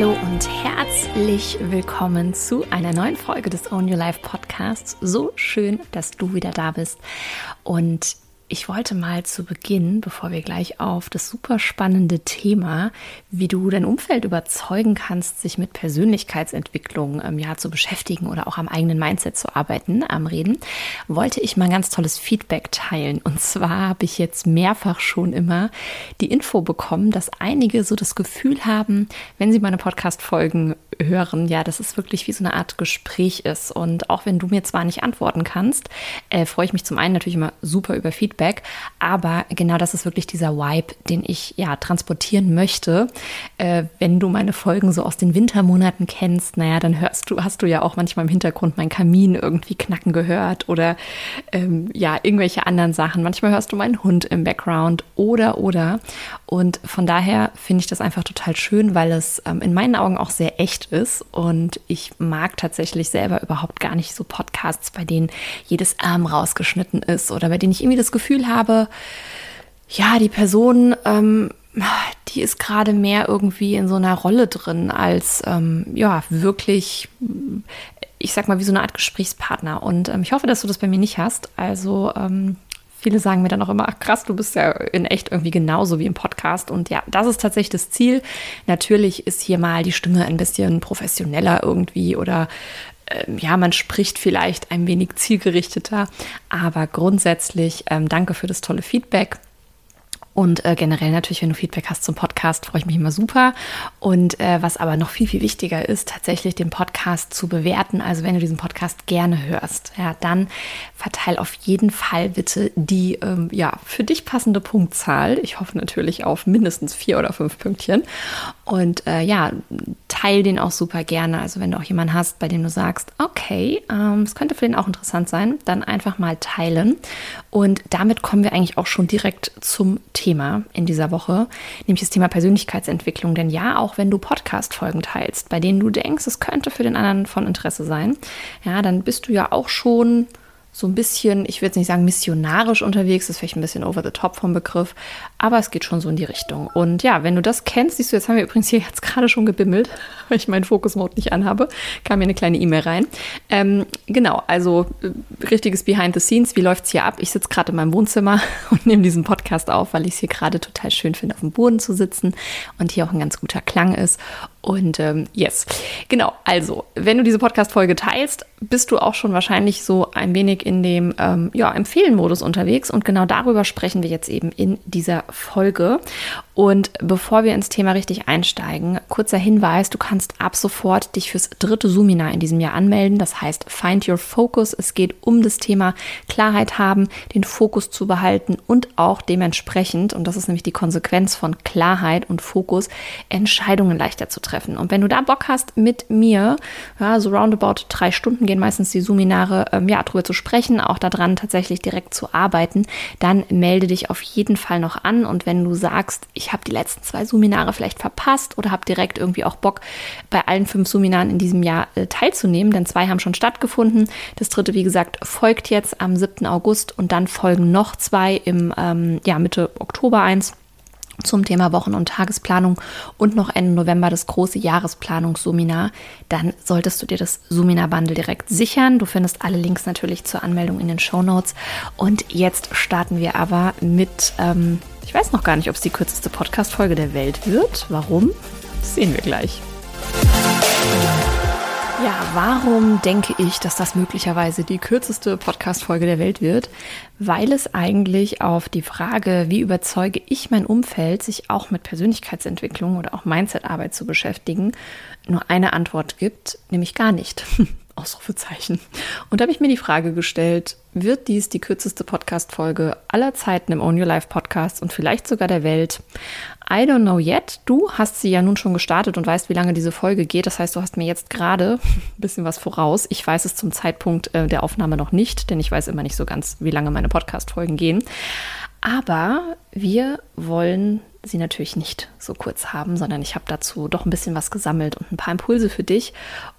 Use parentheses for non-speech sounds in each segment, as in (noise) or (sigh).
Hallo und herzlich willkommen zu einer neuen Folge des Own Your Life Podcasts. So schön, dass du wieder da bist. Und ich wollte mal zu Beginn, bevor wir gleich auf das super spannende Thema, wie du dein Umfeld überzeugen kannst, sich mit Persönlichkeitsentwicklung ähm, ja zu beschäftigen oder auch am eigenen Mindset zu arbeiten, am Reden, wollte ich mal ein ganz tolles Feedback teilen. Und zwar habe ich jetzt mehrfach schon immer die Info bekommen, dass einige so das Gefühl haben, wenn sie meine Podcast-Folgen hören, ja, dass es wirklich wie so eine Art Gespräch ist. Und auch wenn du mir zwar nicht antworten kannst, äh, freue ich mich zum einen natürlich immer super über Feedback. Aber genau das ist wirklich dieser Vibe, den ich ja transportieren möchte. Äh, wenn du meine Folgen so aus den Wintermonaten kennst, naja, dann hörst du, hast du ja auch manchmal im Hintergrund meinen Kamin irgendwie knacken gehört oder ähm, ja, irgendwelche anderen Sachen. Manchmal hörst du meinen Hund im Background oder oder. Und von daher finde ich das einfach total schön, weil es ähm, in meinen Augen auch sehr echt ist. Und ich mag tatsächlich selber überhaupt gar nicht so Podcasts, bei denen jedes Arm rausgeschnitten ist oder bei denen ich irgendwie das Gefühl habe, ja, die Person, ähm, die ist gerade mehr irgendwie in so einer Rolle drin als ähm, ja wirklich, ich sag mal, wie so eine Art Gesprächspartner. Und ähm, ich hoffe, dass du das bei mir nicht hast. Also ähm, Viele sagen mir dann auch immer, ach krass, du bist ja in echt irgendwie genauso wie im Podcast. Und ja, das ist tatsächlich das Ziel. Natürlich ist hier mal die Stimme ein bisschen professioneller irgendwie oder ähm, ja, man spricht vielleicht ein wenig zielgerichteter, aber grundsätzlich ähm, danke für das tolle Feedback. Und äh, generell natürlich, wenn du Feedback hast zum Podcast, freue ich mich immer super. Und äh, was aber noch viel, viel wichtiger ist, tatsächlich den Podcast zu bewerten. Also wenn du diesen Podcast gerne hörst, ja, dann verteil auf jeden Fall bitte die ähm, ja, für dich passende Punktzahl. Ich hoffe natürlich auf mindestens vier oder fünf Pünktchen. Und äh, ja, teil den auch super gerne. Also wenn du auch jemanden hast, bei dem du sagst, okay, ähm, es könnte für den auch interessant sein, dann einfach mal teilen. Und damit kommen wir eigentlich auch schon direkt zum Thema in dieser Woche, nämlich das Thema Persönlichkeitsentwicklung. Denn ja, auch wenn du Podcast-Folgen teilst, bei denen du denkst, es könnte für den anderen von Interesse sein, ja, dann bist du ja auch schon so ein bisschen, ich würde nicht sagen missionarisch unterwegs, das ist vielleicht ein bisschen over the top vom Begriff, aber es geht schon so in die Richtung. Und ja, wenn du das kennst, siehst du, jetzt haben wir übrigens hier jetzt gerade schon gebimmelt, (laughs) weil ich meinen Fokus-Mode nicht anhabe, kam mir eine kleine E-Mail rein. Ähm, genau, also äh, richtiges Behind the Scenes, wie läuft es hier ab? Ich sitze gerade in meinem Wohnzimmer (laughs) und nehme diesen Podcast auf, weil ich es hier gerade total schön finde, auf dem Boden zu sitzen und hier auch ein ganz guter Klang ist. Und ähm, yes, genau. Also, wenn du diese Podcast-Folge teilst, bist du auch schon wahrscheinlich so ein wenig in dem ähm, ja, Empfehlen-Modus unterwegs. Und genau darüber sprechen wir jetzt eben in dieser Folge. Und bevor wir ins Thema richtig einsteigen, kurzer Hinweis, du kannst ab sofort dich fürs dritte Seminar in diesem Jahr anmelden. Das heißt Find Your Focus. Es geht um das Thema Klarheit haben, den Fokus zu behalten und auch dementsprechend, und das ist nämlich die Konsequenz von Klarheit und Fokus, Entscheidungen leichter zu treffen. Und wenn du da Bock hast, mit mir, ja, so roundabout drei Stunden gehen meistens die Seminare, ähm, ja, darüber zu sprechen, auch daran tatsächlich direkt zu arbeiten, dann melde dich auf jeden Fall noch an. Und wenn du sagst, ich habe die letzten zwei Seminare vielleicht verpasst oder habe direkt irgendwie auch Bock, bei allen fünf Seminaren in diesem Jahr äh, teilzunehmen, denn zwei haben schon stattgefunden. Das dritte, wie gesagt, folgt jetzt am 7. August und dann folgen noch zwei im ähm, ja, Mitte Oktober eins zum Thema Wochen- und Tagesplanung und noch Ende November das große Jahresplanungsseminar, dann solltest du dir das Seminar-Bundle direkt sichern. Du findest alle Links natürlich zur Anmeldung in den Show Notes. Und jetzt starten wir aber mit ähm, ich weiß noch gar nicht, ob es die kürzeste Podcast-Folge der Welt wird. Warum? Das sehen wir gleich. Ja, warum denke ich, dass das möglicherweise die kürzeste Podcast-Folge der Welt wird? Weil es eigentlich auf die Frage, wie überzeuge ich mein Umfeld, sich auch mit Persönlichkeitsentwicklung oder auch Mindset-Arbeit zu beschäftigen, nur eine Antwort gibt, nämlich gar nicht. (laughs) Ausrufezeichen. Und da habe ich mir die Frage gestellt, wird dies die kürzeste Podcast-Folge aller Zeiten im Own Your Life Podcast und vielleicht sogar der Welt? I don't know yet. Du hast sie ja nun schon gestartet und weißt, wie lange diese Folge geht. Das heißt, du hast mir jetzt gerade (laughs) ein bisschen was voraus. Ich weiß es zum Zeitpunkt äh, der Aufnahme noch nicht, denn ich weiß immer nicht so ganz, wie lange meine Podcast-Folgen gehen. Aber wir wollen sie natürlich nicht so kurz haben, sondern ich habe dazu doch ein bisschen was gesammelt und ein paar Impulse für dich.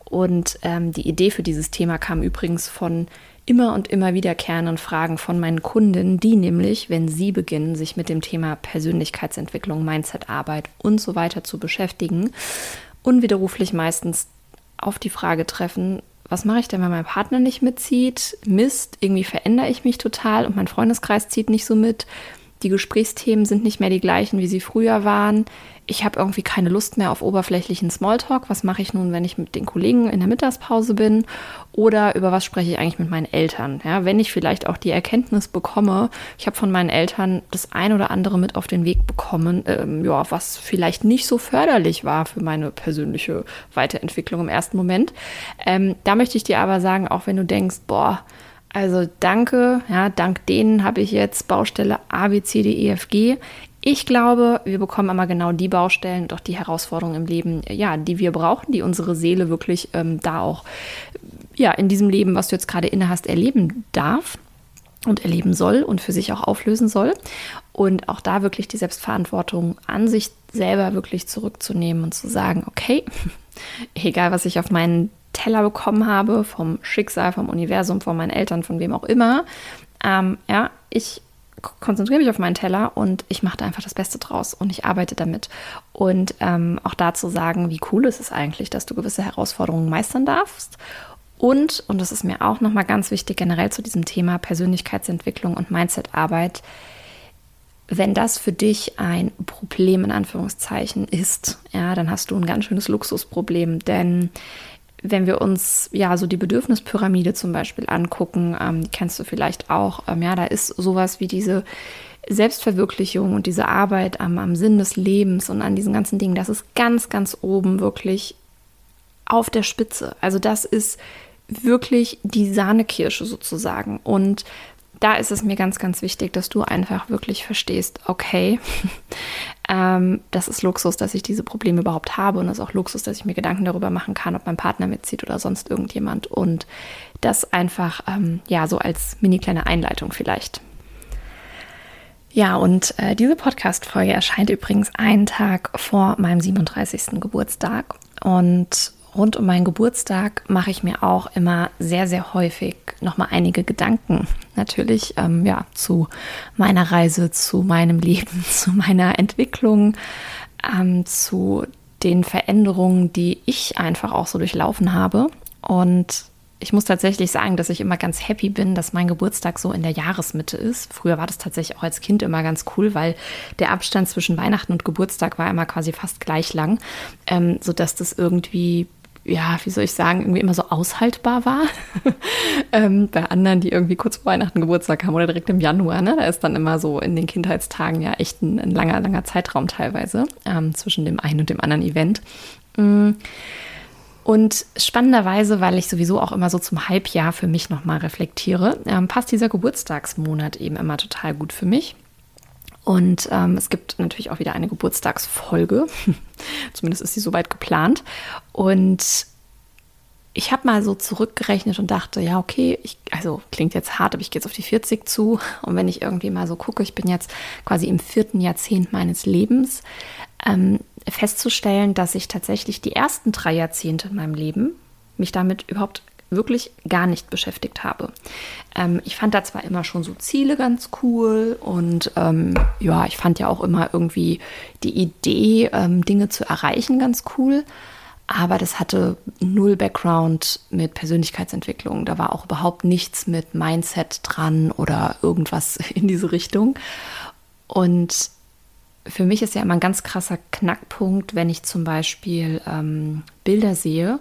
Und ähm, die Idee für dieses Thema kam übrigens von immer und immer wiederkehrenden Fragen von meinen Kunden, die nämlich, wenn sie beginnen, sich mit dem Thema Persönlichkeitsentwicklung, Mindsetarbeit und so weiter zu beschäftigen, unwiderruflich meistens auf die Frage treffen, was mache ich denn, wenn mein Partner nicht mitzieht? Mist, irgendwie verändere ich mich total und mein Freundeskreis zieht nicht so mit. Die Gesprächsthemen sind nicht mehr die gleichen, wie sie früher waren. Ich habe irgendwie keine Lust mehr auf oberflächlichen Smalltalk. Was mache ich nun, wenn ich mit den Kollegen in der Mittagspause bin? Oder über was spreche ich eigentlich mit meinen Eltern? Ja, wenn ich vielleicht auch die Erkenntnis bekomme, ich habe von meinen Eltern das ein oder andere mit auf den Weg bekommen, ähm, ja, was vielleicht nicht so förderlich war für meine persönliche Weiterentwicklung im ersten Moment. Ähm, da möchte ich dir aber sagen, auch wenn du denkst, boah, also danke, ja, dank denen habe ich jetzt Baustelle A, B, C, D, E, F, G. Ich glaube, wir bekommen immer genau die Baustellen und auch die Herausforderungen im Leben, ja, die wir brauchen, die unsere Seele wirklich ähm, da auch, ja, in diesem Leben, was du jetzt gerade inne hast, erleben darf und erleben soll und für sich auch auflösen soll. Und auch da wirklich die Selbstverantwortung an sich selber wirklich zurückzunehmen und zu sagen, okay, (laughs) egal was ich auf meinen Teller bekommen habe, vom Schicksal, vom Universum, von meinen Eltern, von wem auch immer. Ähm, ja, ich konzentriere mich auf meinen Teller und ich mache da einfach das Beste draus und ich arbeite damit. Und ähm, auch dazu sagen, wie cool ist es eigentlich, dass du gewisse Herausforderungen meistern darfst. Und, und das ist mir auch nochmal ganz wichtig, generell zu diesem Thema Persönlichkeitsentwicklung und Mindsetarbeit, wenn das für dich ein Problem in Anführungszeichen ist, ja, dann hast du ein ganz schönes Luxusproblem, denn wenn wir uns ja so die Bedürfnispyramide zum Beispiel angucken, ähm, die kennst du vielleicht auch, ähm, ja, da ist sowas wie diese Selbstverwirklichung und diese Arbeit am, am Sinn des Lebens und an diesen ganzen Dingen, das ist ganz, ganz oben wirklich auf der Spitze. Also das ist wirklich die Sahnekirsche sozusagen. Und da ist es mir ganz, ganz wichtig, dass du einfach wirklich verstehst, okay, (laughs) ähm, das ist Luxus, dass ich diese Probleme überhaupt habe und das ist auch Luxus, dass ich mir Gedanken darüber machen kann, ob mein Partner mitzieht oder sonst irgendjemand. Und das einfach, ähm, ja, so als mini kleine Einleitung vielleicht. Ja, und äh, diese Podcast-Folge erscheint übrigens einen Tag vor meinem 37. Geburtstag. Und rund um meinen Geburtstag mache ich mir auch immer sehr, sehr häufig nochmal einige Gedanken. Natürlich, ähm, ja, zu meiner Reise, zu meinem Leben, (laughs) zu meiner Entwicklung, ähm, zu den Veränderungen, die ich einfach auch so durchlaufen habe. Und ich muss tatsächlich sagen, dass ich immer ganz happy bin, dass mein Geburtstag so in der Jahresmitte ist. Früher war das tatsächlich auch als Kind immer ganz cool, weil der Abstand zwischen Weihnachten und Geburtstag war immer quasi fast gleich lang, ähm, sodass das irgendwie ja, wie soll ich sagen, irgendwie immer so aushaltbar war. (laughs) ähm, bei anderen, die irgendwie kurz vor Weihnachten Geburtstag haben oder direkt im Januar, ne? Da ist dann immer so in den Kindheitstagen ja echt ein, ein langer, langer Zeitraum teilweise ähm, zwischen dem einen und dem anderen Event. Mm. Und spannenderweise, weil ich sowieso auch immer so zum Halbjahr für mich nochmal reflektiere, ähm, passt dieser Geburtstagsmonat eben immer total gut für mich. Und ähm, es gibt natürlich auch wieder eine Geburtstagsfolge. (laughs) Zumindest ist sie soweit geplant. Und ich habe mal so zurückgerechnet und dachte, ja, okay, ich, also klingt jetzt hart, aber ich gehe jetzt auf die 40 zu. Und wenn ich irgendwie mal so gucke, ich bin jetzt quasi im vierten Jahrzehnt meines Lebens, ähm, festzustellen, dass ich tatsächlich die ersten drei Jahrzehnte in meinem Leben mich damit überhaupt wirklich gar nicht beschäftigt habe. Ähm, ich fand da zwar immer schon so Ziele ganz cool und ähm, ja, ich fand ja auch immer irgendwie die Idee, ähm, Dinge zu erreichen, ganz cool. Aber das hatte null Background mit Persönlichkeitsentwicklung. Da war auch überhaupt nichts mit Mindset dran oder irgendwas (laughs) in diese Richtung. Und für mich ist ja immer ein ganz krasser Knackpunkt, wenn ich zum Beispiel ähm, Bilder sehe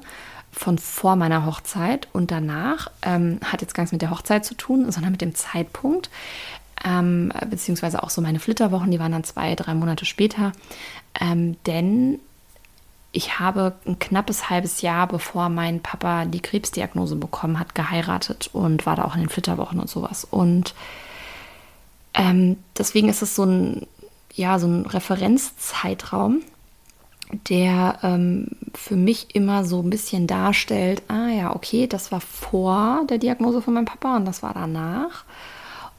von vor meiner Hochzeit und danach. Ähm, hat jetzt gar nichts mit der Hochzeit zu tun, sondern mit dem Zeitpunkt. Ähm, beziehungsweise auch so meine Flitterwochen, die waren dann zwei, drei Monate später. Ähm, denn ich habe ein knappes halbes Jahr, bevor mein Papa die Krebsdiagnose bekommen hat, geheiratet und war da auch in den Flitterwochen und sowas. Und ähm, deswegen ist es so ein, ja, so ein Referenzzeitraum, der ähm, für mich immer so ein bisschen darstellt, ah ja, okay, das war vor der Diagnose von meinem Papa und das war danach.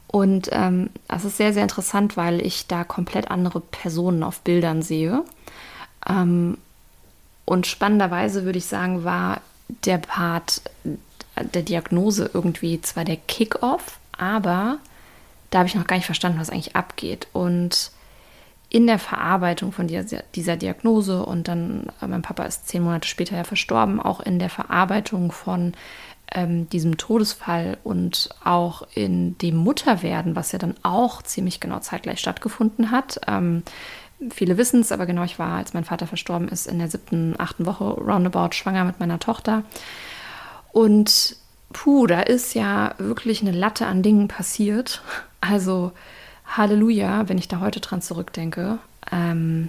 Und ähm, das ist sehr, sehr interessant, weil ich da komplett andere Personen auf Bildern sehe. Ähm, und spannenderweise würde ich sagen, war der Part der Diagnose irgendwie zwar der Kick-off, aber da habe ich noch gar nicht verstanden, was eigentlich abgeht. Und in der Verarbeitung von dieser, dieser Diagnose und dann, äh, mein Papa ist zehn Monate später ja verstorben, auch in der Verarbeitung von ähm, diesem Todesfall und auch in dem Mutterwerden, was ja dann auch ziemlich genau zeitgleich stattgefunden hat. Ähm, viele wissen es, aber genau, ich war, als mein Vater verstorben ist, in der siebten, achten Woche roundabout schwanger mit meiner Tochter. Und puh, da ist ja wirklich eine Latte an Dingen passiert. Also Halleluja, wenn ich da heute dran zurückdenke. Ähm,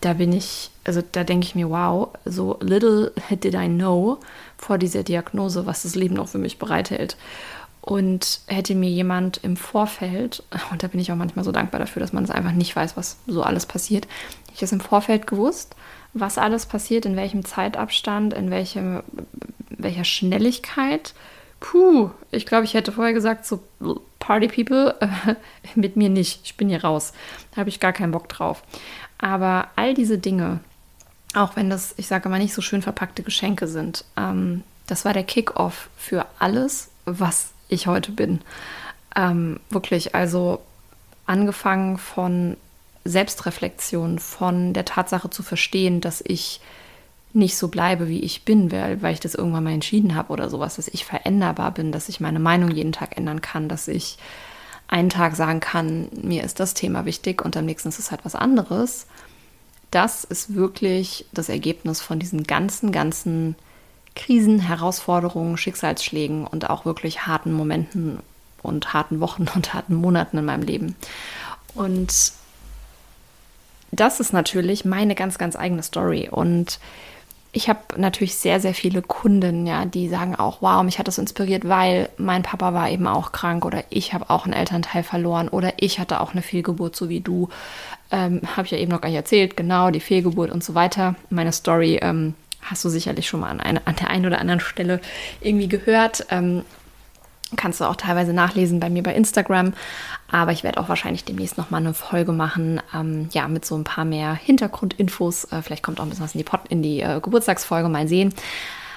da bin ich, also da denke ich mir, wow, so little (laughs) did I know vor dieser Diagnose, was das Leben auch für mich bereithält. Und hätte mir jemand im Vorfeld, (laughs) und da bin ich auch manchmal so dankbar dafür, dass man es einfach nicht weiß, was so alles passiert, ich es im Vorfeld gewusst, was alles passiert, in welchem Zeitabstand, in welchem, welcher Schnelligkeit. Puh, ich glaube, ich hätte vorher gesagt, so Party People, äh, (laughs) mit mir nicht, ich bin hier raus. Da habe ich gar keinen Bock drauf. Aber all diese Dinge, auch wenn das, ich sage mal, nicht so schön verpackte Geschenke sind, ähm, das war der Kick-off für alles, was ich heute bin. Ähm, wirklich, also angefangen von Selbstreflexion, von der Tatsache zu verstehen, dass ich nicht so bleibe, wie ich bin, weil, weil ich das irgendwann mal entschieden habe oder sowas, dass ich veränderbar bin, dass ich meine Meinung jeden Tag ändern kann, dass ich einen Tag sagen kann, mir ist das Thema wichtig und am nächsten ist es halt was anderes. Das ist wirklich das Ergebnis von diesen ganzen, ganzen Krisen, Herausforderungen, Schicksalsschlägen und auch wirklich harten Momenten und harten Wochen (laughs) und harten Monaten in meinem Leben. Und das ist natürlich meine ganz, ganz eigene Story. Und ich habe natürlich sehr, sehr viele Kunden, ja, die sagen auch, wow, mich hat das inspiriert, weil mein Papa war eben auch krank oder ich habe auch einen Elternteil verloren oder ich hatte auch eine Fehlgeburt, so wie du. Ähm, habe ich ja eben noch gar nicht erzählt, genau, die Fehlgeburt und so weiter. Meine Story ähm, hast du sicherlich schon mal an, eine, an der einen oder anderen Stelle irgendwie gehört. Ähm, kannst du auch teilweise nachlesen bei mir bei Instagram. Aber ich werde auch wahrscheinlich demnächst nochmal eine Folge machen, ähm, ja, mit so ein paar mehr Hintergrundinfos. Äh, vielleicht kommt auch ein bisschen was in die, Pod in die äh, Geburtstagsfolge, mal sehen.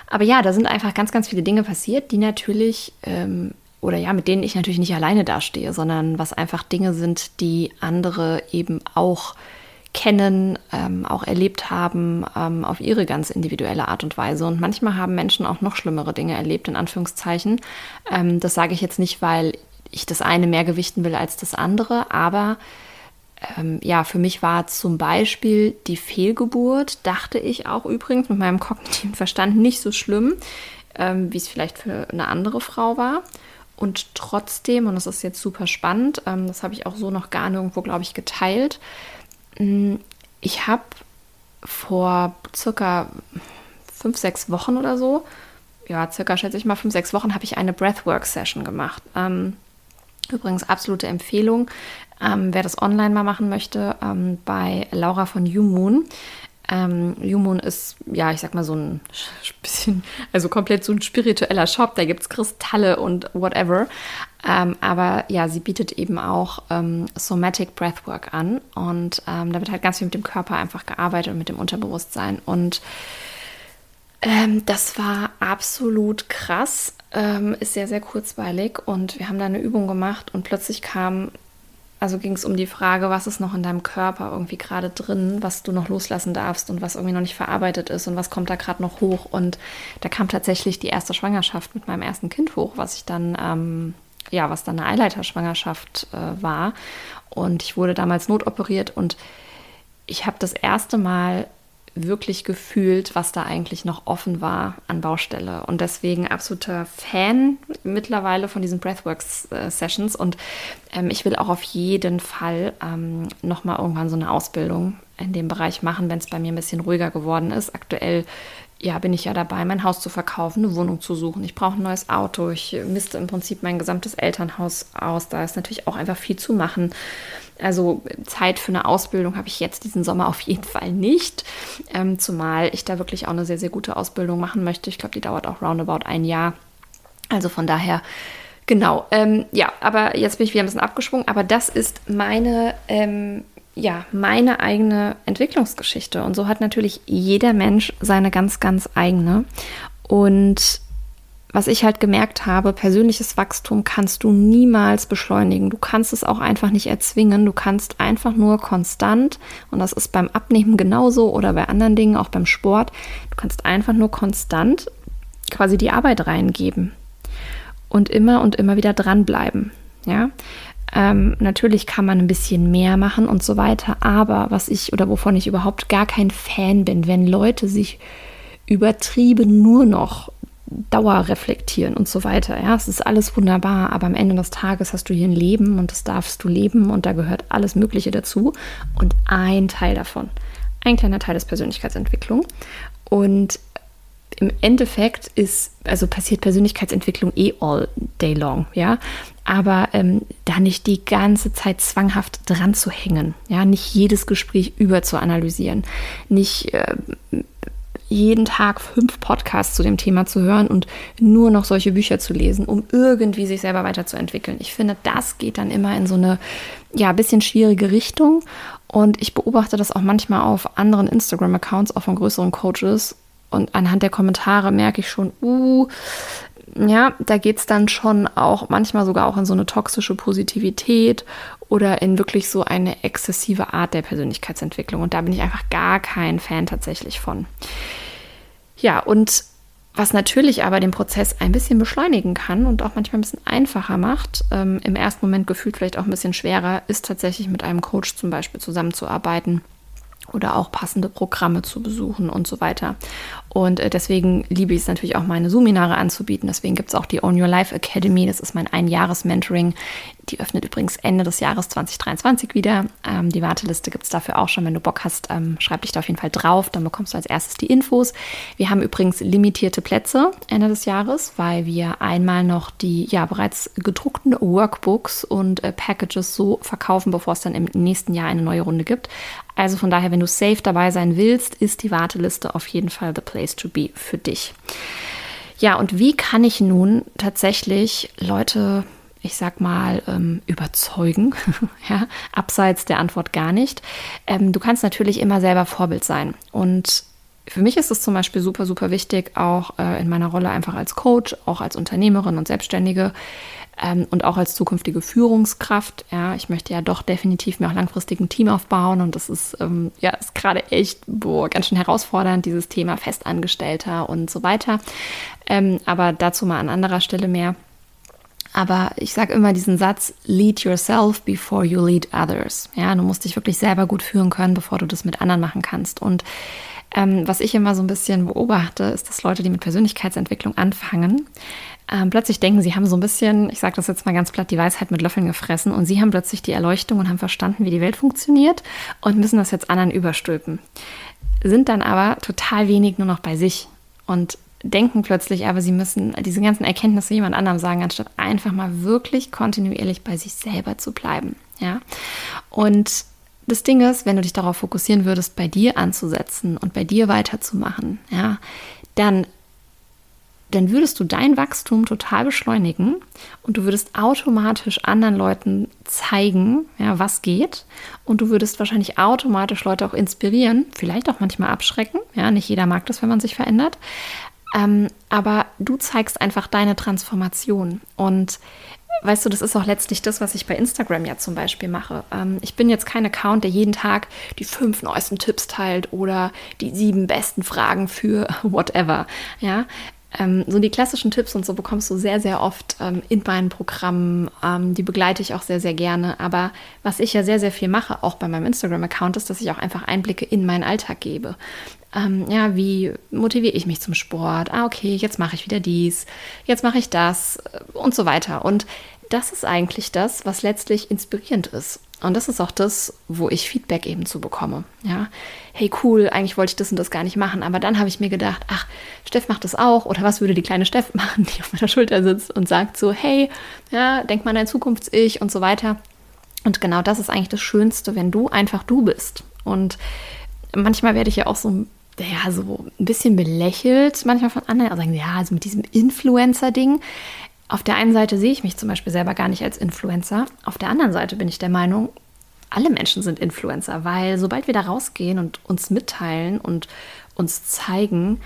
Aber ja, da sind einfach ganz, ganz viele Dinge passiert, die natürlich, ähm, oder ja, mit denen ich natürlich nicht alleine dastehe, sondern was einfach Dinge sind, die andere eben auch kennen, ähm, auch erlebt haben, ähm, auf ihre ganz individuelle Art und Weise. Und manchmal haben Menschen auch noch schlimmere Dinge erlebt, in Anführungszeichen. Ähm, das sage ich jetzt nicht, weil ich das eine mehr gewichten will als das andere, aber ähm, ja, für mich war zum Beispiel die Fehlgeburt, dachte ich auch übrigens mit meinem kognitiven Verstand nicht so schlimm, ähm, wie es vielleicht für eine andere Frau war. Und trotzdem, und das ist jetzt super spannend, ähm, das habe ich auch so noch gar nirgendwo, glaube ich, geteilt. Mm, ich habe vor circa fünf, sechs Wochen oder so, ja, circa schätze ich mal fünf, sechs Wochen, habe ich eine Breathwork-Session gemacht. Ähm, Übrigens absolute Empfehlung, ähm, wer das online mal machen möchte, ähm, bei Laura von YouMoon. Ähm, YouMoon ist, ja, ich sag mal so ein (laughs) bisschen, also komplett so ein spiritueller Shop. Da gibt es Kristalle und whatever. Ähm, aber ja, sie bietet eben auch ähm, Somatic Breathwork an. Und ähm, da wird halt ganz viel mit dem Körper einfach gearbeitet und mit dem Unterbewusstsein. Und ähm, das war absolut krass, ähm, ist sehr, sehr kurzweilig und wir haben da eine Übung gemacht und plötzlich kam, also ging es um die Frage, was ist noch in deinem Körper irgendwie gerade drin, was du noch loslassen darfst und was irgendwie noch nicht verarbeitet ist und was kommt da gerade noch hoch. Und da kam tatsächlich die erste Schwangerschaft mit meinem ersten Kind hoch, was ich dann, ähm, ja, was dann eine Eileiterschwangerschaft äh, war. Und ich wurde damals notoperiert und ich habe das erste Mal wirklich gefühlt, was da eigentlich noch offen war an Baustelle. Und deswegen absoluter Fan mittlerweile von diesen Breathworks-Sessions. Äh, und ähm, ich will auch auf jeden Fall ähm, nochmal irgendwann so eine Ausbildung in dem Bereich machen, wenn es bei mir ein bisschen ruhiger geworden ist. Aktuell ja, bin ich ja dabei, mein Haus zu verkaufen, eine Wohnung zu suchen. Ich brauche ein neues Auto. Ich misste im Prinzip mein gesamtes Elternhaus aus. Da ist natürlich auch einfach viel zu machen. Also Zeit für eine Ausbildung habe ich jetzt diesen Sommer auf jeden Fall nicht. Ähm, zumal ich da wirklich auch eine sehr, sehr gute Ausbildung machen möchte. Ich glaube, die dauert auch roundabout ein Jahr. Also von daher, genau. Ähm, ja, aber jetzt bin ich wieder ein bisschen abgeschwungen. Aber das ist meine, ähm, ja, meine eigene Entwicklungsgeschichte. Und so hat natürlich jeder Mensch seine ganz, ganz eigene. Und was ich halt gemerkt habe, persönliches Wachstum kannst du niemals beschleunigen. Du kannst es auch einfach nicht erzwingen. Du kannst einfach nur konstant, und das ist beim Abnehmen genauso oder bei anderen Dingen, auch beim Sport, du kannst einfach nur konstant quasi die Arbeit reingeben und immer und immer wieder dranbleiben. Ja, ähm, natürlich kann man ein bisschen mehr machen und so weiter, aber was ich oder wovon ich überhaupt gar kein Fan bin, wenn Leute sich übertrieben nur noch Dauer reflektieren und so weiter. Ja, es ist alles wunderbar, aber am Ende des Tages hast du hier ein Leben und das darfst du leben und da gehört alles Mögliche dazu. Und ein Teil davon, ein kleiner Teil ist Persönlichkeitsentwicklung. Und im Endeffekt ist, also passiert Persönlichkeitsentwicklung eh all day long, ja. Aber ähm, da nicht die ganze Zeit zwanghaft dran zu hängen, ja, nicht jedes Gespräch über zu analysieren, nicht äh, jeden Tag fünf Podcasts zu dem Thema zu hören und nur noch solche Bücher zu lesen, um irgendwie sich selber weiterzuentwickeln. Ich finde, das geht dann immer in so eine, ja, bisschen schwierige Richtung. Und ich beobachte das auch manchmal auf anderen Instagram-Accounts, auch von größeren Coaches. Und anhand der Kommentare merke ich schon, uh, ja, da geht es dann schon auch manchmal sogar auch in so eine toxische Positivität oder in wirklich so eine exzessive Art der Persönlichkeitsentwicklung. Und da bin ich einfach gar kein Fan tatsächlich von. Ja, und was natürlich aber den Prozess ein bisschen beschleunigen kann und auch manchmal ein bisschen einfacher macht, ähm, im ersten Moment gefühlt vielleicht auch ein bisschen schwerer, ist tatsächlich mit einem Coach zum Beispiel zusammenzuarbeiten oder auch passende Programme zu besuchen und so weiter. Und äh, deswegen liebe ich es natürlich auch, meine Seminare anzubieten. Deswegen gibt es auch die Own Your Life Academy. Das ist mein Einjahres-Mentoring. Die öffnet übrigens Ende des Jahres 2023 wieder. Ähm, die Warteliste gibt es dafür auch schon. Wenn du Bock hast, ähm, schreib dich da auf jeden Fall drauf. Dann bekommst du als erstes die Infos. Wir haben übrigens limitierte Plätze Ende des Jahres, weil wir einmal noch die ja bereits gedruckten Workbooks und äh, Packages so verkaufen, bevor es dann im nächsten Jahr eine neue Runde gibt. Also von daher, wenn du safe dabei sein willst, ist die Warteliste auf jeden Fall the place to be für dich. Ja, und wie kann ich nun tatsächlich Leute, ich sag mal, ähm, überzeugen? (laughs) ja, abseits der Antwort gar nicht. Ähm, du kannst natürlich immer selber Vorbild sein. Und für mich ist es zum Beispiel super, super wichtig, auch äh, in meiner Rolle einfach als Coach, auch als Unternehmerin und Selbstständige, ähm, und auch als zukünftige Führungskraft. Ja, ich möchte ja doch definitiv mir auch langfristig ein Team aufbauen und das ist ähm, ja ist gerade echt boah, ganz schön herausfordernd, dieses Thema Festangestellter und so weiter. Ähm, aber dazu mal an anderer Stelle mehr. Aber ich sage immer diesen Satz, lead yourself before you lead others. Ja, du musst dich wirklich selber gut führen können, bevor du das mit anderen machen kannst. Und ähm, was ich immer so ein bisschen beobachte, ist, dass Leute, die mit Persönlichkeitsentwicklung anfangen, ähm, plötzlich denken, sie haben so ein bisschen, ich sage das jetzt mal ganz platt, die Weisheit mit Löffeln gefressen und sie haben plötzlich die Erleuchtung und haben verstanden, wie die Welt funktioniert und müssen das jetzt anderen überstülpen. Sind dann aber total wenig nur noch bei sich und denken plötzlich aber, sie müssen diese ganzen Erkenntnisse jemand anderem sagen, anstatt einfach mal wirklich kontinuierlich bei sich selber zu bleiben. Ja. Und das Ding ist, wenn du dich darauf fokussieren würdest, bei dir anzusetzen und bei dir weiterzumachen, ja, dann dann würdest du dein Wachstum total beschleunigen und du würdest automatisch anderen Leuten zeigen, ja, was geht. Und du würdest wahrscheinlich automatisch Leute auch inspirieren, vielleicht auch manchmal abschrecken. Ja, nicht jeder mag das, wenn man sich verändert. Ähm, aber du zeigst einfach deine Transformation. Und weißt du, das ist auch letztlich das, was ich bei Instagram ja zum Beispiel mache. Ähm, ich bin jetzt kein Account, der jeden Tag die fünf neuesten Tipps teilt oder die sieben besten Fragen für (laughs) whatever. Ja, ähm, so die klassischen Tipps und so bekommst du sehr, sehr oft ähm, in meinen Programmen. Ähm, die begleite ich auch sehr, sehr gerne. Aber was ich ja sehr, sehr viel mache, auch bei meinem Instagram-Account, ist, dass ich auch einfach Einblicke in meinen Alltag gebe. Ähm, ja, wie motiviere ich mich zum Sport? Ah, okay, jetzt mache ich wieder dies, jetzt mache ich das äh, und so weiter. Und das ist eigentlich das, was letztlich inspirierend ist. Und das ist auch das, wo ich Feedback eben zu bekomme. Ja, hey cool, eigentlich wollte ich das und das gar nicht machen, aber dann habe ich mir gedacht, ach, Steff macht das auch oder was würde die kleine Steff (laughs) machen, die auf meiner Schulter sitzt und sagt so, hey, ja, denk mal an dein Zukunfts-Ich und so weiter. Und genau das ist eigentlich das Schönste, wenn du einfach du bist. Und manchmal werde ich ja auch so ja, so ein bisschen belächelt, manchmal von anderen, also sagen, ja, also mit diesem Influencer-Ding. Auf der einen Seite sehe ich mich zum Beispiel selber gar nicht als Influencer. Auf der anderen Seite bin ich der Meinung, alle Menschen sind Influencer, weil sobald wir da rausgehen und uns mitteilen und uns zeigen,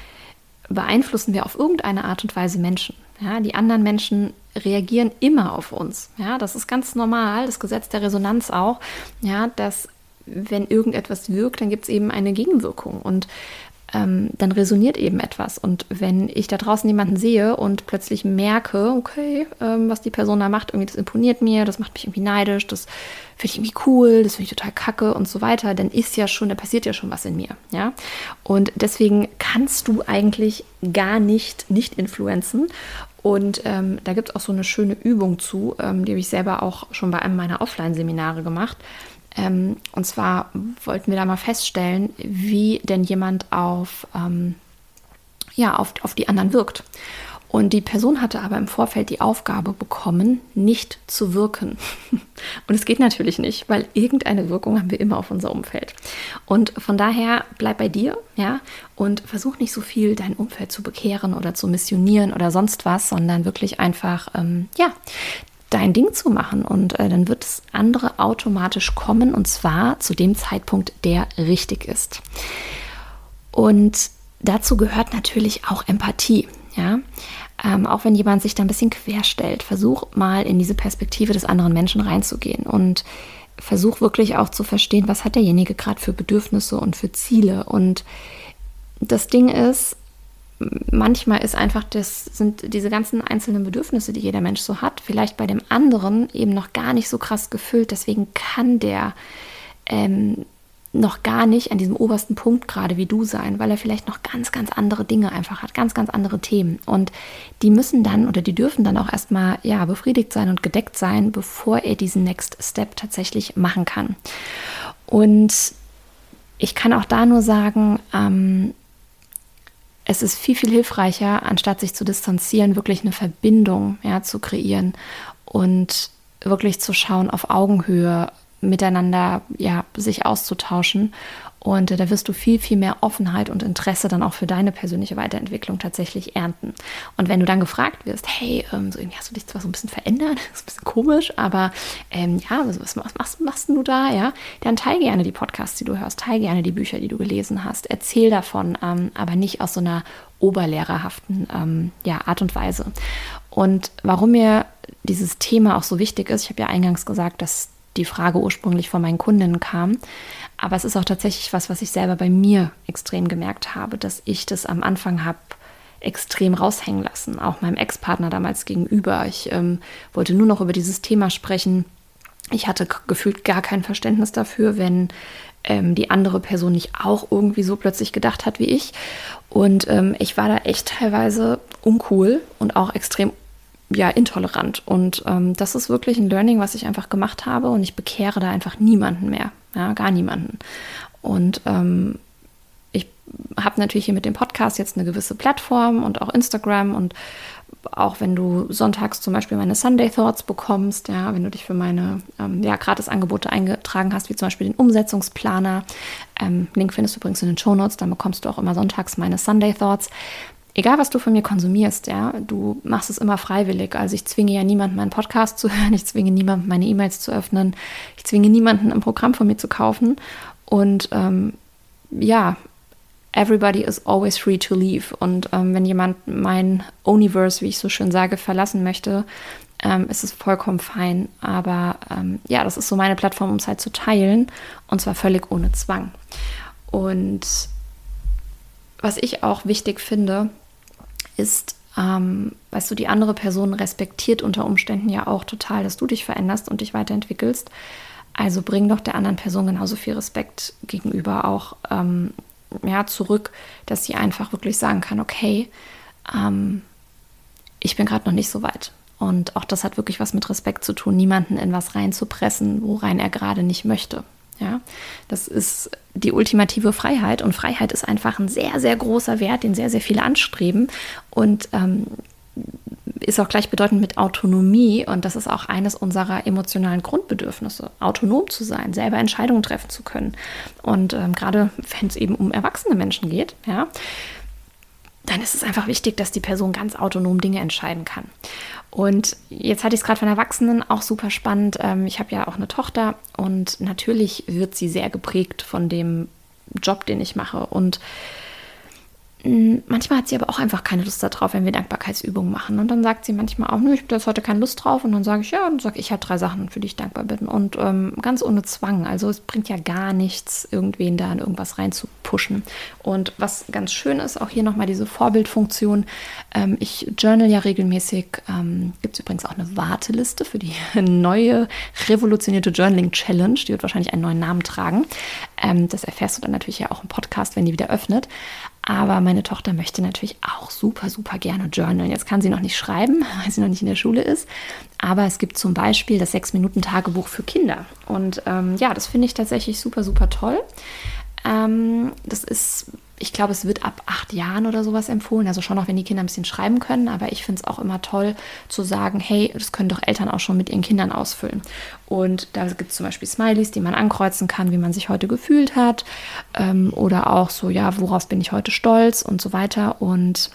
beeinflussen wir auf irgendeine Art und Weise Menschen. Ja, die anderen Menschen reagieren immer auf uns. Ja, das ist ganz normal, das Gesetz der Resonanz auch. Ja, dass wenn irgendetwas wirkt, dann gibt es eben eine Gegenwirkung. Und ähm, dann resoniert eben etwas. Und wenn ich da draußen jemanden sehe und plötzlich merke, okay, ähm, was die Person da macht, irgendwie das imponiert mir, das macht mich irgendwie neidisch, das finde ich irgendwie cool, das finde ich total kacke und so weiter, dann ist ja schon, da passiert ja schon was in mir, ja. Und deswegen kannst du eigentlich gar nicht nicht influenzen. Und ähm, da gibt es auch so eine schöne Übung zu, ähm, die habe ich selber auch schon bei einem meiner Offline-Seminare gemacht. Ähm, und zwar wollten wir da mal feststellen, wie denn jemand auf, ähm, ja, auf, auf die anderen wirkt. Und die Person hatte aber im Vorfeld die Aufgabe bekommen, nicht zu wirken. (laughs) Und es geht natürlich nicht, weil irgendeine Wirkung haben wir immer auf unser Umfeld. Und von daher bleib bei dir, ja, und versuch nicht so viel dein Umfeld zu bekehren oder zu missionieren oder sonst was, sondern wirklich einfach, ähm, ja, dein Ding zu machen und äh, dann wird das andere automatisch kommen und zwar zu dem Zeitpunkt, der richtig ist. Und dazu gehört natürlich auch Empathie. Ja, ähm, auch wenn jemand sich da ein bisschen querstellt, versuch mal in diese Perspektive des anderen Menschen reinzugehen und versuch wirklich auch zu verstehen, was hat derjenige gerade für Bedürfnisse und für Ziele. Und das Ding ist, manchmal ist einfach das, sind diese ganzen einzelnen Bedürfnisse, die jeder Mensch so hat, vielleicht bei dem anderen eben noch gar nicht so krass gefüllt. Deswegen kann der ähm, noch gar nicht an diesem obersten Punkt gerade wie du sein, weil er vielleicht noch ganz, ganz andere Dinge einfach hat, ganz, ganz andere Themen. Und die müssen dann oder die dürfen dann auch erstmal ja, befriedigt sein und gedeckt sein, bevor er diesen Next Step tatsächlich machen kann. Und ich kann auch da nur sagen, ähm, es ist viel, viel hilfreicher, anstatt sich zu distanzieren, wirklich eine Verbindung ja, zu kreieren und wirklich zu schauen, auf Augenhöhe miteinander ja, sich auszutauschen und äh, da wirst du viel, viel mehr Offenheit und Interesse dann auch für deine persönliche Weiterentwicklung tatsächlich ernten. Und wenn du dann gefragt wirst, hey, ähm, so irgendwie hast du dich zwar so ein bisschen verändert, (laughs) ist ein bisschen komisch, aber ähm, ja, was, was machst, machst, machst du da, ja? Dann teil gerne die Podcasts, die du hörst, teil gerne die Bücher, die du gelesen hast, erzähl davon, ähm, aber nicht aus so einer oberlehrerhaften ähm, ja, Art und Weise. Und warum mir dieses Thema auch so wichtig ist, ich habe ja eingangs gesagt, dass die Frage ursprünglich von meinen Kundinnen kam, aber es ist auch tatsächlich was, was ich selber bei mir extrem gemerkt habe, dass ich das am Anfang habe extrem raushängen lassen, auch meinem Ex-Partner damals gegenüber. Ich ähm, wollte nur noch über dieses Thema sprechen. Ich hatte gefühlt gar kein Verständnis dafür, wenn ähm, die andere Person nicht auch irgendwie so plötzlich gedacht hat wie ich. Und ähm, ich war da echt teilweise uncool und auch extrem ja, intolerant. Und ähm, das ist wirklich ein Learning, was ich einfach gemacht habe und ich bekehre da einfach niemanden mehr. Ja, gar niemanden. Und ähm, ich habe natürlich hier mit dem Podcast jetzt eine gewisse Plattform und auch Instagram und auch wenn du sonntags zum Beispiel meine Sunday Thoughts bekommst, ja, wenn du dich für meine ähm, ja, Gratis-Angebote eingetragen hast, wie zum Beispiel den Umsetzungsplaner, ähm, Link findest du übrigens in den Show Notes, dann bekommst du auch immer sonntags meine Sunday Thoughts egal was du von mir konsumierst, ja, du machst es immer freiwillig. Also ich zwinge ja niemanden, meinen Podcast zu (laughs) hören, ich zwinge niemanden, meine E-Mails zu öffnen, ich zwinge niemanden, ein Programm von mir zu kaufen. Und ähm, ja, everybody is always free to leave. Und ähm, wenn jemand mein Universe, wie ich so schön sage, verlassen möchte, ähm, ist es vollkommen fein. Aber ähm, ja, das ist so meine Plattform, um es halt zu teilen. Und zwar völlig ohne Zwang. Und was ich auch wichtig finde, ist, ähm, weißt du, die andere Person respektiert unter Umständen ja auch total, dass du dich veränderst und dich weiterentwickelst. Also bring doch der anderen Person genauso viel Respekt gegenüber auch ähm, ja, zurück, dass sie einfach wirklich sagen kann, okay, ähm, ich bin gerade noch nicht so weit. Und auch das hat wirklich was mit Respekt zu tun, niemanden in was reinzupressen, worein er gerade nicht möchte. Ja, das ist die ultimative Freiheit und Freiheit ist einfach ein sehr, sehr großer Wert, den sehr, sehr viele anstreben und ähm, ist auch gleichbedeutend mit Autonomie und das ist auch eines unserer emotionalen Grundbedürfnisse, autonom zu sein, selber Entscheidungen treffen zu können. Und ähm, gerade wenn es eben um erwachsene Menschen geht, ja, dann ist es einfach wichtig, dass die Person ganz autonom Dinge entscheiden kann. Und jetzt hatte ich es gerade von Erwachsenen auch super spannend. Ähm, ich habe ja auch eine Tochter und natürlich wird sie sehr geprägt von dem Job, den ich mache. Und Manchmal hat sie aber auch einfach keine Lust darauf, wenn wir Dankbarkeitsübungen machen. Und dann sagt sie manchmal auch, ich habe jetzt heute keine Lust drauf. Und dann sage ich, ja, und sage ich halt drei Sachen, für die ich dankbar bin. Und ähm, ganz ohne Zwang. Also es bringt ja gar nichts, irgendwen da in irgendwas reinzupuschen. Und was ganz schön ist, auch hier nochmal diese Vorbildfunktion. Ähm, ich journal ja regelmäßig. Ähm, Gibt es übrigens auch eine Warteliste für die (laughs) neue revolutionierte Journaling Challenge. Die wird wahrscheinlich einen neuen Namen tragen. Ähm, das erfährst du dann natürlich ja auch im Podcast, wenn die wieder öffnet. Aber meine Tochter möchte natürlich auch super, super gerne journalen. Jetzt kann sie noch nicht schreiben, (laughs) weil sie noch nicht in der Schule ist. Aber es gibt zum Beispiel das Sechs-Minuten-Tagebuch für Kinder. Und ähm, ja, das finde ich tatsächlich super, super toll. Ähm, das ist ich glaube, es wird ab acht Jahren oder sowas empfohlen. Also schon auch, wenn die Kinder ein bisschen schreiben können. Aber ich finde es auch immer toll zu sagen, hey, das können doch Eltern auch schon mit ihren Kindern ausfüllen. Und da gibt es zum Beispiel Smileys, die man ankreuzen kann, wie man sich heute gefühlt hat. Ähm, oder auch so, ja, worauf bin ich heute stolz und so weiter. Und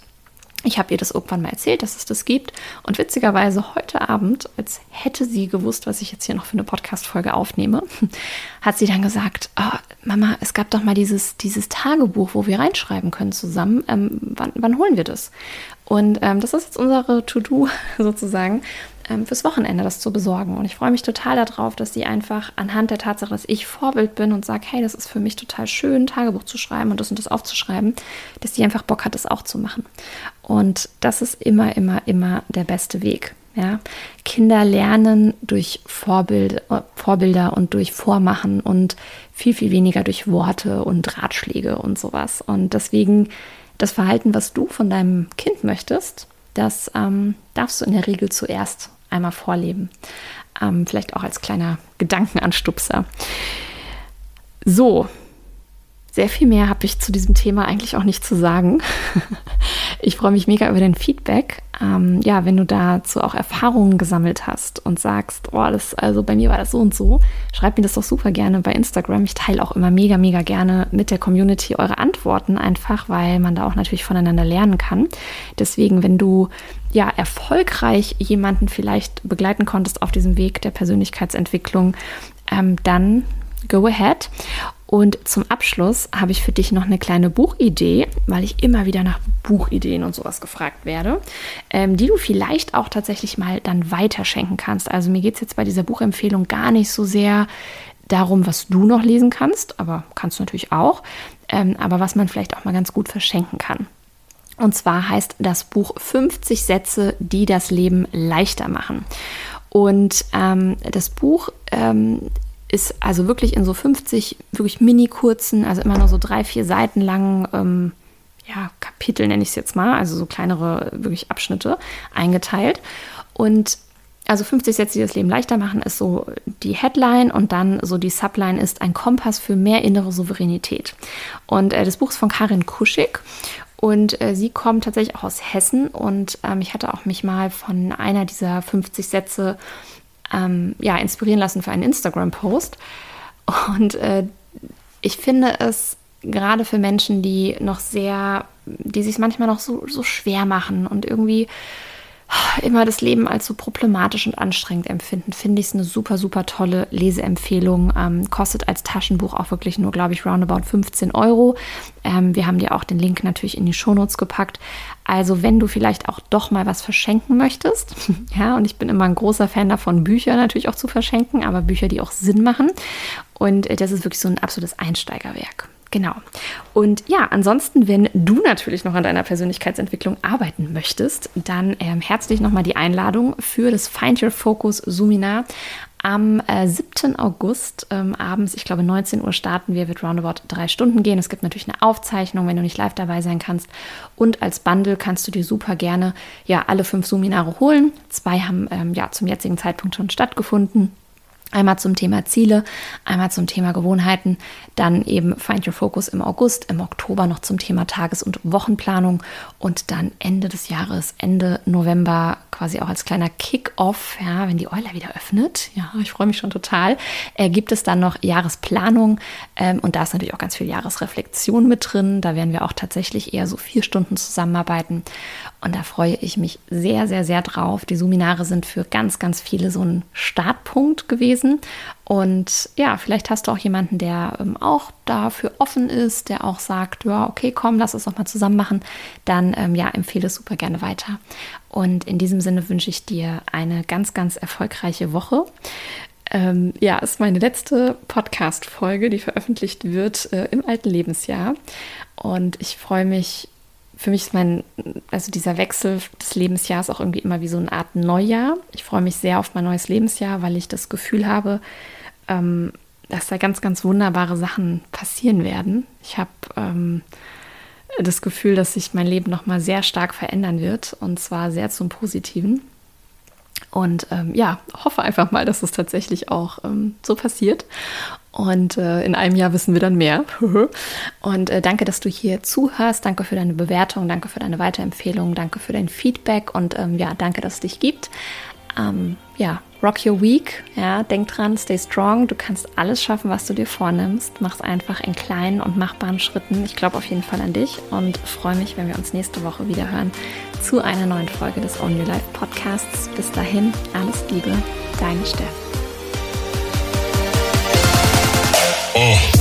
ich habe ihr das irgendwann mal erzählt, dass es das gibt. Und witzigerweise heute Abend, als hätte sie gewusst, was ich jetzt hier noch für eine Podcast-Folge aufnehme, (laughs) hat sie dann gesagt: oh, Mama, es gab doch mal dieses, dieses Tagebuch, wo wir reinschreiben können zusammen. Ähm, wann, wann, holen wir das? Und ähm, das ist jetzt unsere To-Do (laughs) sozusagen ähm, fürs Wochenende das zu besorgen. Und ich freue mich total darauf, dass sie einfach anhand der Tatsache, dass ich Vorbild bin und sage, hey, das ist für mich total schön, Tagebuch zu schreiben und das und das aufzuschreiben, dass sie einfach Bock hat, das auch zu machen. Und das ist immer, immer, immer der beste Weg. Ja, Kinder lernen durch Vorbild, Vorbilder und durch Vormachen und viel, viel weniger durch Worte und Ratschläge und sowas. Und deswegen das Verhalten, was du von deinem Kind möchtest, das ähm, darfst du in der Regel zuerst einmal vorleben. Ähm, vielleicht auch als kleiner Gedankenanstupser. So, sehr viel mehr habe ich zu diesem Thema eigentlich auch nicht zu sagen. (laughs) Ich freue mich mega über dein Feedback. Ähm, ja, wenn du dazu auch Erfahrungen gesammelt hast und sagst, oh, das, also bei mir war das so und so, schreib mir das doch super gerne bei Instagram. Ich teile auch immer mega, mega gerne mit der Community eure Antworten, einfach weil man da auch natürlich voneinander lernen kann. Deswegen, wenn du ja erfolgreich jemanden vielleicht begleiten konntest auf diesem Weg der Persönlichkeitsentwicklung, ähm, dann go ahead. Und zum Abschluss habe ich für dich noch eine kleine Buchidee, weil ich immer wieder nach Buchideen und sowas gefragt werde, ähm, die du vielleicht auch tatsächlich mal dann weiterschenken kannst. Also mir geht es jetzt bei dieser Buchempfehlung gar nicht so sehr darum, was du noch lesen kannst, aber kannst du natürlich auch, ähm, aber was man vielleicht auch mal ganz gut verschenken kann. Und zwar heißt das Buch 50 Sätze, die das Leben leichter machen. Und ähm, das Buch ähm, ist also wirklich in so 50 wirklich mini kurzen, also immer nur so drei, vier Seiten langen ähm, ja, Kapitel nenne ich es jetzt mal, also so kleinere wirklich Abschnitte eingeteilt. Und also 50 Sätze, die das Leben leichter machen, ist so die Headline und dann so die Subline ist ein Kompass für mehr innere Souveränität. Und äh, das Buch ist von Karin Kuschig und äh, sie kommt tatsächlich auch aus Hessen und ähm, ich hatte auch mich mal von einer dieser 50 Sätze ähm, ja, inspirieren lassen für einen Instagram-Post. Und äh, ich finde es gerade für Menschen, die noch sehr, die sich manchmal noch so, so schwer machen und irgendwie immer das Leben als so problematisch und anstrengend empfinden, finde ich es eine super, super tolle Leseempfehlung. Ähm, kostet als Taschenbuch auch wirklich nur, glaube ich, roundabout 15 Euro. Ähm, wir haben dir auch den Link natürlich in die Shownotes gepackt. Also, wenn du vielleicht auch doch mal was verschenken möchtest, (laughs) ja, und ich bin immer ein großer Fan davon, Bücher natürlich auch zu verschenken, aber Bücher, die auch Sinn machen. Und äh, das ist wirklich so ein absolutes Einsteigerwerk. Genau. Und ja, ansonsten, wenn du natürlich noch an deiner Persönlichkeitsentwicklung arbeiten möchtest, dann ähm, herzlich nochmal die Einladung für das Find Your Focus Suminar. Am äh, 7. August ähm, abends, ich glaube 19 Uhr starten wir, wird roundabout drei Stunden gehen. Es gibt natürlich eine Aufzeichnung, wenn du nicht live dabei sein kannst. Und als Bundle kannst du dir super gerne ja alle fünf Seminare holen. Zwei haben ähm, ja zum jetzigen Zeitpunkt schon stattgefunden. Einmal zum Thema Ziele, einmal zum Thema Gewohnheiten, dann eben Find Your Focus im August, im Oktober noch zum Thema Tages- und Wochenplanung und dann Ende des Jahres, Ende November quasi auch als kleiner Kick-Off, ja, wenn die Euler wieder öffnet, ja, ich freue mich schon total, äh, gibt es dann noch Jahresplanung? Ähm, und da ist natürlich auch ganz viel Jahresreflexion mit drin. Da werden wir auch tatsächlich eher so vier Stunden zusammenarbeiten. Und da freue ich mich sehr, sehr, sehr drauf. Die Seminare sind für ganz, ganz viele so ein Startpunkt gewesen lesen. Und ja, vielleicht hast du auch jemanden, der ähm, auch dafür offen ist, der auch sagt, ja, okay, komm, lass es doch mal zusammen machen. Dann ähm, ja, empfehle es super gerne weiter. Und in diesem Sinne wünsche ich dir eine ganz, ganz erfolgreiche Woche. Ähm, ja, ist meine letzte Podcast-Folge, die veröffentlicht wird äh, im alten Lebensjahr. Und ich freue mich, für mich ist mein, also dieser Wechsel des Lebensjahres auch irgendwie immer wie so eine Art Neujahr. Ich freue mich sehr auf mein neues Lebensjahr, weil ich das Gefühl habe, ähm, dass da ganz, ganz wunderbare Sachen passieren werden. Ich habe ähm, das Gefühl, dass sich mein Leben nochmal sehr stark verändern wird und zwar sehr zum Positiven. Und ähm, ja, hoffe einfach mal, dass es tatsächlich auch ähm, so passiert. Und äh, in einem Jahr wissen wir dann mehr. (laughs) und äh, danke, dass du hier zuhörst. Danke für deine Bewertung. Danke für deine Weiterempfehlung. Danke für dein Feedback. Und ähm, ja, danke, dass es dich gibt. Ähm, ja, rock your week. Ja, denk dran, stay strong. Du kannst alles schaffen, was du dir vornimmst. Mach's einfach in kleinen und machbaren Schritten. Ich glaube auf jeden Fall an dich und freue mich, wenn wir uns nächste Woche wieder hören zu einer neuen Folge des Own Your Life Podcasts. Bis dahin, alles Liebe, deine Steff. Oh.